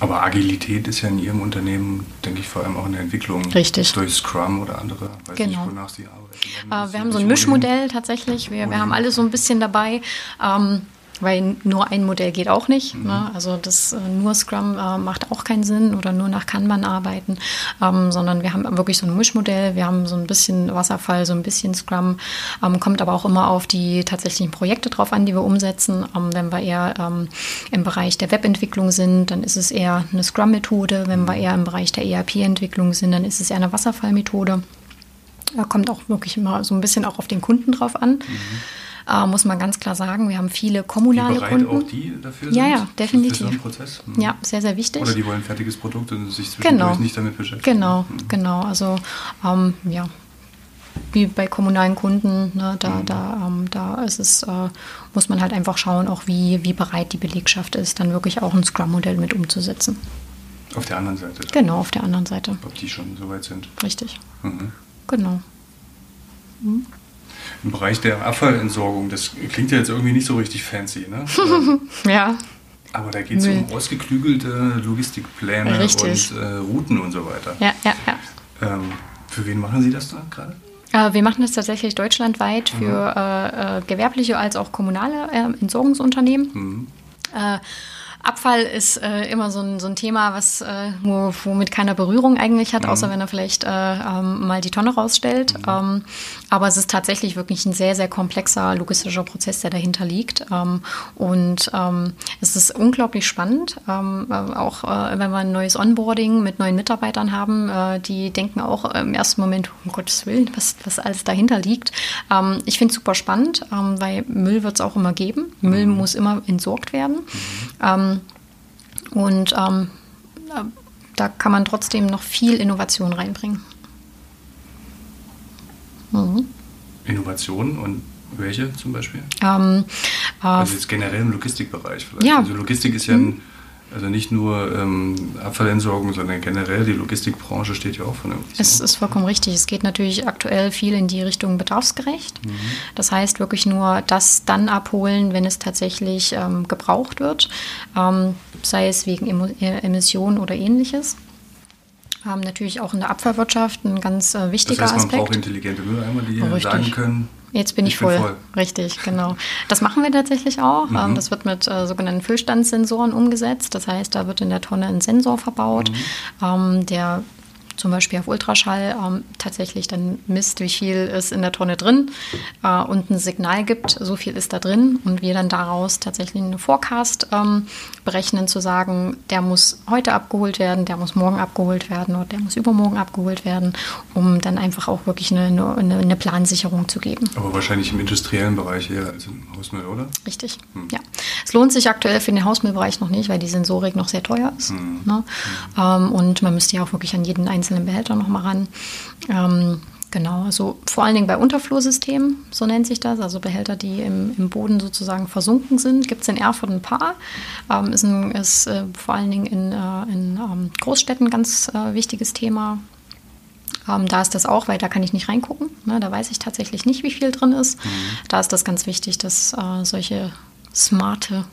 Aber Agilität ist ja in Ihrem Unternehmen, denke ich, vor allem auch in der Entwicklung. Richtig. Durch Scrum oder andere. Weiß genau. nicht, wonach Sie arbeiten. Äh, wir haben so ein Mischmodell tatsächlich. Wir, wir haben alles so ein bisschen dabei. Ähm, weil nur ein Modell geht auch nicht. Mhm. Ne? Also das äh, nur Scrum äh, macht auch keinen Sinn oder nur nach Kanban arbeiten, ähm, sondern wir haben wirklich so ein Mischmodell. Wir haben so ein bisschen Wasserfall, so ein bisschen Scrum, ähm, kommt aber auch immer auf die tatsächlichen Projekte drauf an, die wir umsetzen. Ähm, wenn wir eher ähm, im Bereich der Webentwicklung sind, dann ist es eher eine Scrum-Methode. Wenn wir eher im Bereich der ERP-Entwicklung sind, dann ist es eher eine Wasserfallmethode. Da kommt auch wirklich immer so ein bisschen auch auf den Kunden drauf an. Mhm. Äh, muss man ganz klar sagen. Wir haben viele kommunale die Kunden. auch die dafür sind? Ja, ja, definitiv. Für Prozess? Mhm. Ja, sehr, sehr wichtig. Oder die wollen ein fertiges Produkt und sich zwischendurch genau. nicht damit beschäftigen. Genau, mhm. genau. Also ähm, ja, wie bei kommunalen Kunden, ne, da, mhm. da, ähm, da ist es, äh, muss man halt einfach schauen, auch wie, wie bereit die Belegschaft ist, dann wirklich auch ein Scrum-Modell mit umzusetzen. Auf der anderen Seite? Dann. Genau, auf der anderen Seite. Ob die schon so weit sind? Richtig. Mhm. Genau. Mhm. Im Bereich der Abfallentsorgung, das klingt ja jetzt irgendwie nicht so richtig fancy, ne? <laughs> ja. Aber da geht es um ausgeklügelte Logistikpläne Richtig. und äh, Routen und so weiter. Ja, ja, ja. Ähm, für wen machen Sie das da gerade? Äh, wir machen das tatsächlich deutschlandweit für mhm. äh, äh, gewerbliche als auch kommunale äh, Entsorgungsunternehmen. Mhm. Äh, Abfall ist äh, immer so ein, so ein Thema, was, äh, wo, womit keiner Berührung eigentlich hat, mhm. außer wenn er vielleicht äh, ähm, mal die Tonne rausstellt. Mhm. Ähm, aber es ist tatsächlich wirklich ein sehr, sehr komplexer logistischer Prozess, der dahinter liegt. Ähm, und ähm, es ist unglaublich spannend, ähm, äh, auch äh, wenn wir ein neues Onboarding mit neuen Mitarbeitern haben, äh, die denken auch im ersten Moment, um Gottes Willen, was, was alles dahinter liegt. Ähm, ich finde es super spannend, weil Müll wird es auch immer geben. Müll mhm. muss immer entsorgt werden. Und ähm, da kann man trotzdem noch viel Innovation reinbringen. Mhm. Innovation und welche zum Beispiel? Ähm, äh, also jetzt generell im Logistikbereich vielleicht. Ja. Also Logistik ist ja ein mhm. Also nicht nur ähm, Abfallentsorgung, sondern generell die Logistikbranche steht ja auch von irgendwas. Es ist vollkommen richtig. Es geht natürlich aktuell viel in die Richtung bedarfsgerecht. Mhm. Das heißt wirklich nur das dann abholen, wenn es tatsächlich ähm, gebraucht wird, ähm, sei es wegen äh, Emissionen oder ähnliches haben natürlich auch in der Abfallwirtschaft ein ganz äh, wichtiger das heißt, man Aspekt. braucht intelligente Mülleimer, die Richtig. sagen können, Jetzt bin ich, ich voll. Bin voll. Richtig, genau. Das machen wir tatsächlich auch. Mhm. Das wird mit äh, sogenannten Füllstandssensoren umgesetzt. Das heißt, da wird in der Tonne ein Sensor verbaut, mhm. ähm, der zum Beispiel auf Ultraschall ähm, tatsächlich dann misst, wie viel ist in der Tonne drin äh, und ein Signal gibt, so viel ist da drin und wir dann daraus tatsächlich eine Forecast ähm, berechnen, zu sagen, der muss heute abgeholt werden, der muss morgen abgeholt werden oder der muss übermorgen abgeholt werden, um dann einfach auch wirklich eine, eine, eine Plansicherung zu geben. Aber wahrscheinlich im industriellen Bereich eher als im Hausmüll, oder? Richtig, hm. ja. Es lohnt sich aktuell für den Hausmüllbereich noch nicht, weil die Sensorik noch sehr teuer ist. Hm. Ne? Hm. Ähm, und man müsste ja auch wirklich an jeden einzelnen einzelnen Behälter nochmal ran. Ähm, genau, also vor allen Dingen bei Unterflursystemen, so nennt sich das, also Behälter, die im, im Boden sozusagen versunken sind, gibt es in Erfurt ein paar. Ähm, ist, ein, ist äh, vor allen Dingen in, äh, in ähm, Großstädten ein ganz äh, wichtiges Thema. Ähm, da ist das auch, weil da kann ich nicht reingucken. Ne? Da weiß ich tatsächlich nicht, wie viel drin ist. Mhm. Da ist das ganz wichtig, dass äh, solche smarte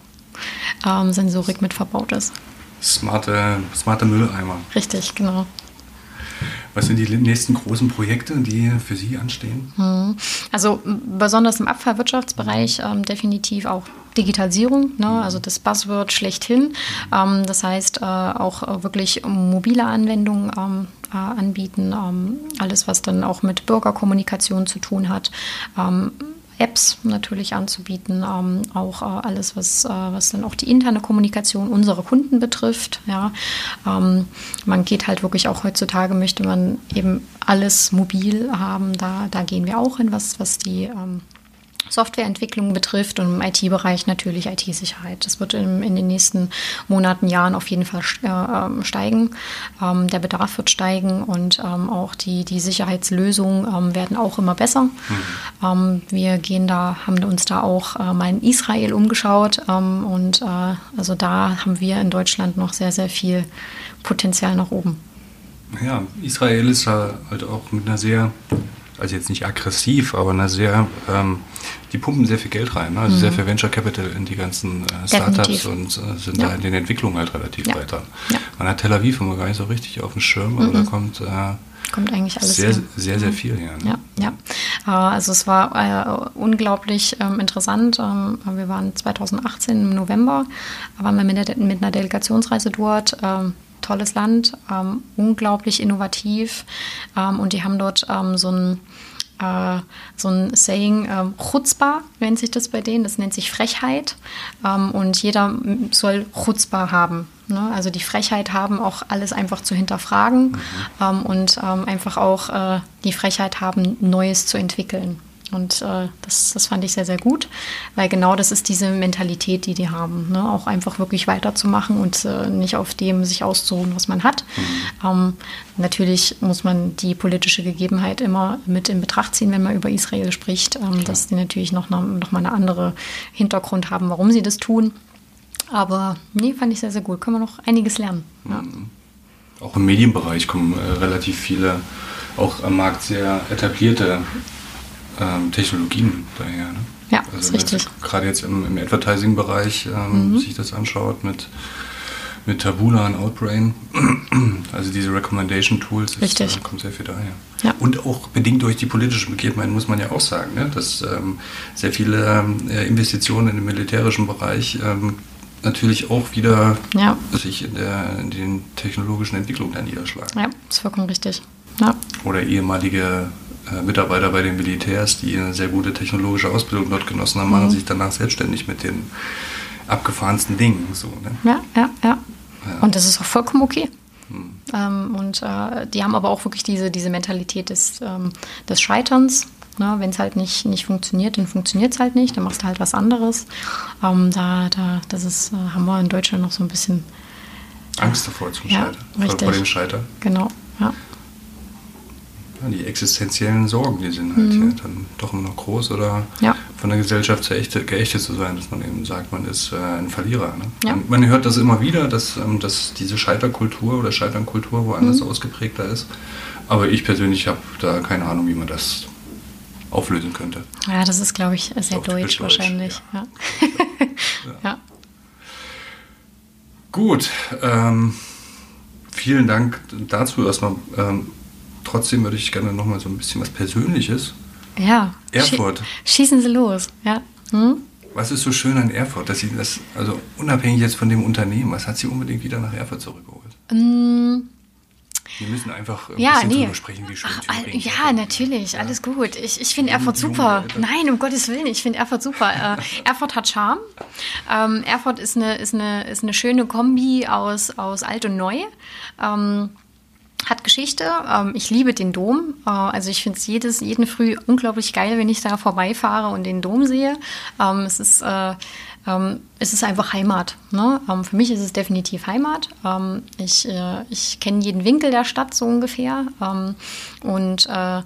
ähm, Sensorik mit verbaut ist. Smarte, smarte Mülleimer. Richtig, genau. Was sind die nächsten großen Projekte, die für Sie anstehen? Hm. Also besonders im Abfallwirtschaftsbereich ähm, definitiv auch Digitalisierung, ne? Mhm. also das Buzzword schlechthin. Ähm, das heißt äh, auch wirklich mobile Anwendungen ähm, äh, anbieten, ähm, alles was dann auch mit Bürgerkommunikation zu tun hat ähm, Apps natürlich anzubieten, ähm, auch äh, alles, was, äh, was dann auch die interne Kommunikation unserer Kunden betrifft. Ja. Ähm, man geht halt wirklich auch heutzutage, möchte man eben alles mobil haben, da, da gehen wir auch hin, was, was die ähm, Softwareentwicklung betrifft und im IT-Bereich natürlich IT-Sicherheit. Das wird in, in, den nächsten Monaten, Jahren auf jeden Fall äh, ähm, steigen. Ähm, der Bedarf wird steigen und ähm, auch die, die Sicherheitslösungen werden auch immer besser. Mhm. Wir gehen da, haben uns da auch äh, mal in Israel umgeschaut und äh, also da haben wir in Deutschland noch sehr, sehr viel Potenzial nach oben. Ja, Israel ist halt auch mit einer sehr also jetzt nicht aggressiv, aber eine sehr, ähm, die pumpen sehr viel Geld rein, ne? also mhm. sehr viel Venture Capital in die ganzen äh, Startups und äh, sind ja. da in den Entwicklungen halt relativ ja. weiter. Ja. Man hat Tel Aviv immer gar nicht so richtig auf dem Schirm, aber mhm. da kommt, äh, kommt eigentlich alles sehr, her. sehr, sehr, sehr viel her. Ne? Ja, ja. also es war unglaublich ähm, interessant. Ähm, wir waren 2018 im November, waren wir mit, mit einer Delegationsreise dort ähm, tolles Land, ähm, unglaublich innovativ ähm, und die haben dort ähm, so ein äh, so ein Saying, äh, Chutzpah nennt sich das bei denen, das nennt sich Frechheit ähm, und jeder soll Chutzpah haben. Ne? Also die Frechheit haben, auch alles einfach zu hinterfragen mhm. ähm, und ähm, einfach auch äh, die Frechheit haben, Neues zu entwickeln. Und äh, das, das fand ich sehr, sehr gut, weil genau das ist diese Mentalität, die die haben. Ne? Auch einfach wirklich weiterzumachen und äh, nicht auf dem sich auszuruhen, was man hat. Mhm. Ähm, natürlich muss man die politische Gegebenheit immer mit in Betracht ziehen, wenn man über Israel spricht, ähm, dass die natürlich noch, noch mal eine andere Hintergrund haben, warum sie das tun. Aber nee, fand ich sehr, sehr gut. Können wir noch einiges lernen. Ja. Mhm. Auch im Medienbereich kommen äh, relativ viele, auch am Markt sehr etablierte ähm, Technologien daher. Ne? Ja, also ist richtig. Gerade jetzt im, im Advertising-Bereich ähm, mhm. sich das anschaut mit, mit Tabula und Outbrain, <clears throat> also diese Recommendation-Tools. Äh, kommt sehr viel daher. Ja. Und auch bedingt durch die politische Begebenheit, muss man ja auch sagen, ne? dass ähm, sehr viele äh, Investitionen in den militärischen Bereich ähm, natürlich auch wieder ja. sich in, der, in den technologischen Entwicklungen dann niederschlagen. Ja, ist vollkommen richtig. Ja. Oder ehemalige Mitarbeiter bei den Militärs, die eine sehr gute technologische Ausbildung dort genossen haben, mhm. machen sich danach selbstständig mit den abgefahrensten Dingen. So, ne? ja, ja, ja, ja. Und das ist auch vollkommen okay. Mhm. Ähm, und äh, die haben aber auch wirklich diese, diese Mentalität des, ähm, des Scheiterns. Ne? Wenn es halt nicht, nicht funktioniert, dann funktioniert es halt nicht, dann machst du halt was anderes. Ähm, da, da, das ist, äh, haben wir in Deutschland noch so ein bisschen Angst davor zum ja, Scheitern. Vor dem Scheitern. Genau, ja die existenziellen Sorgen, die sind halt mhm. hier dann doch immer noch groß oder ja. von der Gesellschaft geächtet, zu sein, dass man eben sagt, man ist äh, ein Verlierer. Ne? Ja. Man, hört das immer wieder, dass, ähm, dass diese Scheiterkultur oder Scheiternkultur woanders mhm. ausgeprägter ist. Aber ich persönlich habe da keine Ahnung, wie man das auflösen könnte. Ja, das ist, glaube ich, sehr deutsch, deutsch, wahrscheinlich. Ja. ja. Gut. Ähm, vielen Dank dazu erstmal. Ähm, trotzdem würde ich gerne noch mal so ein bisschen was Persönliches. Ja. Erfurt. Schießen Sie los, ja. Hm? Was ist so schön an Erfurt, dass Sie das, also unabhängig jetzt von dem Unternehmen, was hat Sie unbedingt wieder nach Erfurt zurückgeholt? Mm. Wir müssen einfach ein ja, bisschen nee. drüber sprechen, wie schön Ach, Ja, Erfurt natürlich, ja. alles gut. Ich, ich finde Erfurt super. Nein, um Gottes Willen, ich finde Erfurt super. Äh, <laughs> Erfurt hat Charme. Ähm, Erfurt ist eine, ist, eine, ist eine schöne Kombi aus, aus alt und neu. Ähm, hat Geschichte. Ähm, ich liebe den Dom. Äh, also ich finde es jedes, jeden Früh unglaublich geil, wenn ich da vorbeifahre und den Dom sehe. Ähm, es ist äh, ähm, es ist einfach Heimat. Ne? Ähm, für mich ist es definitiv Heimat. Ähm, ich äh, ich kenne jeden Winkel der Stadt so ungefähr. Ähm, und äh,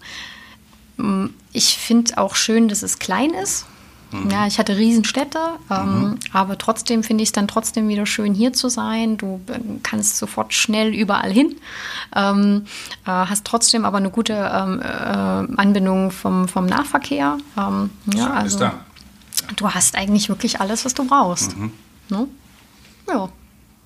ich finde auch schön, dass es klein ist. Mhm. Ja, ich hatte Riesenstädte, ähm, mhm. aber trotzdem finde ich es dann trotzdem wieder schön, hier zu sein. Du äh, kannst sofort schnell überall hin, ähm, äh, hast trotzdem aber eine gute ähm, äh, Anbindung vom, vom Nahverkehr. Ähm, ja, also, da. Du hast eigentlich wirklich alles, was du brauchst. Mhm. Ne? Ja.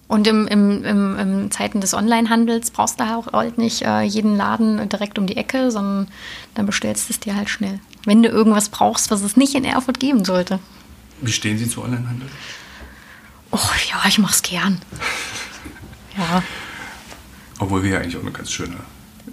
Und im, im, im, im Zeiten des Onlinehandels brauchst du auch halt nicht äh, jeden Laden direkt um die Ecke, sondern dann bestellst du es dir halt schnell. Wenn du irgendwas brauchst, was es nicht in Erfurt geben sollte. Wie stehen Sie zu Onlinehandel? Oh ja, ich mach's gern. ja. Obwohl wir ja eigentlich auch eine ganz schöne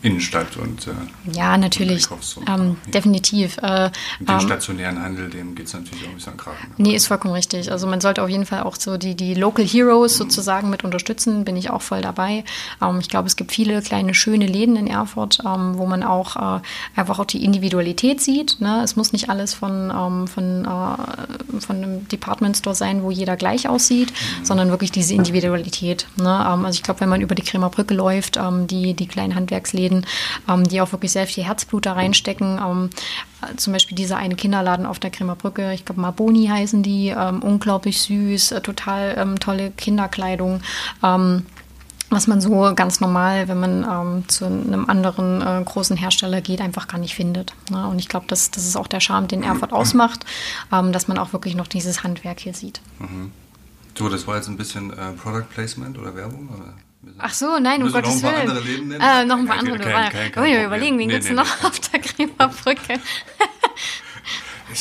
Innenstadt und äh, ja natürlich ähm, definitiv äh, den ähm, stationären Handel dem geht es natürlich auch ein bisschen an Kragen. Nee, ist vollkommen richtig. Also man sollte auf jeden Fall auch so die, die Local Heroes mhm. sozusagen mit unterstützen, bin ich auch voll dabei. Ähm, ich glaube, es gibt viele kleine schöne Läden in Erfurt, ähm, wo man auch äh, einfach auch die Individualität sieht. Ne? Es muss nicht alles von, ähm, von, äh, von einem Department Store sein, wo jeder gleich aussieht, mhm. sondern wirklich diese Individualität. Ne? Also ich glaube, wenn man über die Kremer Brücke läuft, die, die kleinen Handwerksläden Läden, ähm, die auch wirklich sehr viel Herzblut da reinstecken. Ähm, zum Beispiel dieser eine Kinderladen auf der Kremer Brücke, ich glaube Marboni heißen die, ähm, unglaublich süß, äh, total ähm, tolle Kinderkleidung ähm, was man so ganz normal, wenn man ähm, zu einem anderen äh, großen Hersteller geht, einfach gar nicht findet. Ne? Und ich glaube, das, das ist auch der Charme, den Erfurt ausmacht, ähm, dass man auch wirklich noch dieses Handwerk hier sieht. Mhm. So, das war jetzt ein bisschen äh, Product Placement oder Werbung? Oder? Ach so, nein, um Gottes Willen. Äh, noch ein paar andere Läden. Äh, noch ein paar andere. Kein, kein, kein, wir überlegen, wen nee, gibt es nee, noch auf der Kremer Brücke? <laughs>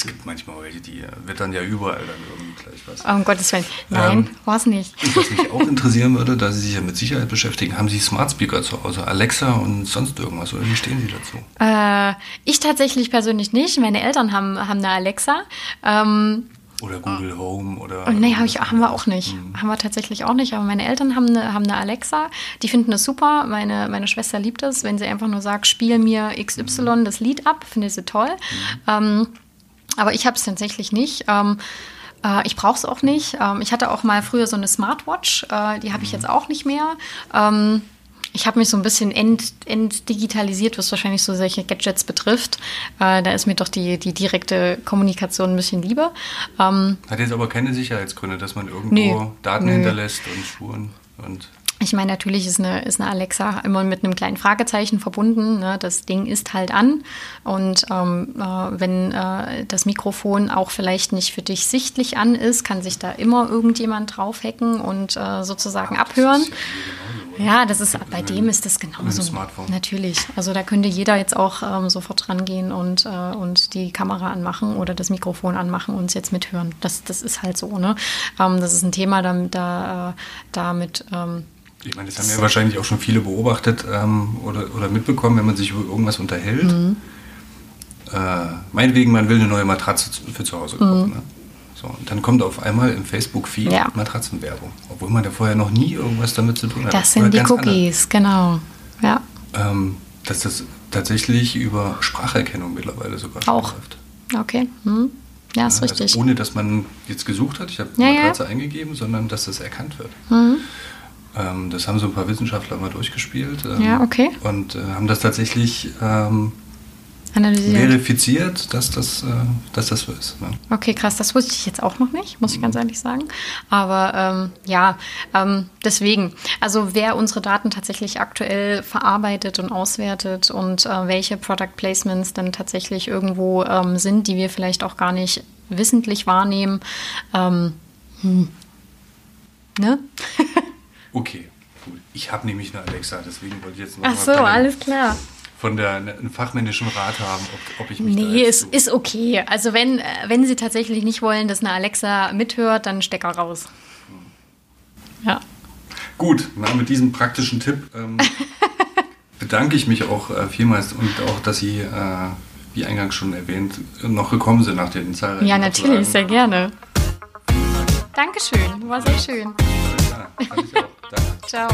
gibt manchmal welche, die wird dann ja überall dann irgendwie gleich was. Oh, um Gottes Willen. Nein, ähm, war es nicht. Was mich <laughs> auch interessieren würde, da Sie sich ja mit Sicherheit beschäftigen, haben Sie Smart Speaker zu Hause, Alexa und sonst irgendwas oder wie stehen Sie dazu? Äh, ich tatsächlich persönlich nicht. Meine Eltern haben, haben eine Alexa. Ähm, oder Google Home oder. Nee, hab ich, haben wir auch nicht. Mhm. Haben wir tatsächlich auch nicht. Aber meine Eltern haben eine, haben eine Alexa. Die finden das super. Meine, meine Schwester liebt es, wenn sie einfach nur sagt, spiel mir XY mhm. das Lied ab. Finde sie toll. Mhm. Ähm, aber ich habe es tatsächlich nicht. Ähm, äh, ich brauche es auch nicht. Ähm, ich hatte auch mal früher so eine Smartwatch. Äh, die habe ich mhm. jetzt auch nicht mehr. Ähm, ich habe mich so ein bisschen ent, entdigitalisiert, was wahrscheinlich so solche Gadgets betrifft. Äh, da ist mir doch die, die direkte Kommunikation ein bisschen lieber. Ähm, Hat jetzt aber keine Sicherheitsgründe, dass man irgendwo nee, Daten nö. hinterlässt und Spuren und ich meine, natürlich ist eine, ist eine Alexa immer mit einem kleinen Fragezeichen verbunden. Ne? Das Ding ist halt an. Und ähm, äh, wenn äh, das Mikrofon auch vielleicht nicht für dich sichtlich an ist, kann sich da immer irgendjemand draufhacken und äh, sozusagen abhören. Ja, das ist bei dem ist das genauso. Smartphone. Natürlich. Also da könnte jeder jetzt auch ähm, sofort rangehen und, äh, und die Kamera anmachen oder das Mikrofon anmachen und es jetzt mithören. Das, das ist halt so. Ne? Ähm, das ist ein Thema, da, da, äh, damit ähm, ich meine, das haben ja wahrscheinlich auch schon viele beobachtet ähm, oder, oder mitbekommen, wenn man sich über irgendwas unterhält. Mhm. Äh, meinetwegen, man will eine neue Matratze für zu Hause kaufen. Mhm. Ne? So, und dann kommt auf einmal im Facebook-Feed ja. Matratzenwerbung, obwohl man da vorher noch nie irgendwas damit zu tun hat. Das sind die Cookies, genau. Ja. Ähm, dass das tatsächlich über Spracherkennung mittlerweile sogar auch. läuft. Okay. Hm. Ja, ist ja, also richtig. ohne dass man jetzt gesucht hat, ich habe ja, Matratze ja. eingegeben, sondern dass das erkannt wird. Mhm. Ähm, das haben so ein paar Wissenschaftler mal durchgespielt. Ähm, ja, okay. Und äh, haben das tatsächlich ähm, verifiziert, dass das, äh, dass das so ist. Ne? Okay, krass. Das wusste ich jetzt auch noch nicht, muss ich ganz ehrlich sagen. Aber ähm, ja, ähm, deswegen. Also wer unsere Daten tatsächlich aktuell verarbeitet und auswertet und äh, welche Product Placements dann tatsächlich irgendwo ähm, sind, die wir vielleicht auch gar nicht wissentlich wahrnehmen. Hm. Ne? <laughs> Okay, gut. Ich habe nämlich eine Alexa, deswegen wollte ich jetzt noch Ach so, alles klar. Von der einen fachmännischen Rat haben, ob, ob ich mich Nee, es so ist okay. Also wenn, äh, wenn Sie tatsächlich nicht wollen, dass eine Alexa mithört, dann Stecker raus. Ja. Gut, na, mit diesem praktischen Tipp ähm, <laughs> bedanke ich mich auch äh, vielmals und auch, dass Sie, äh, wie eingangs schon erwähnt, noch gekommen sind nach den zahlreichen Ja, natürlich, Ablagen. sehr gerne. Dankeschön, war sehr schön. Ich auch. Danke. Ciao.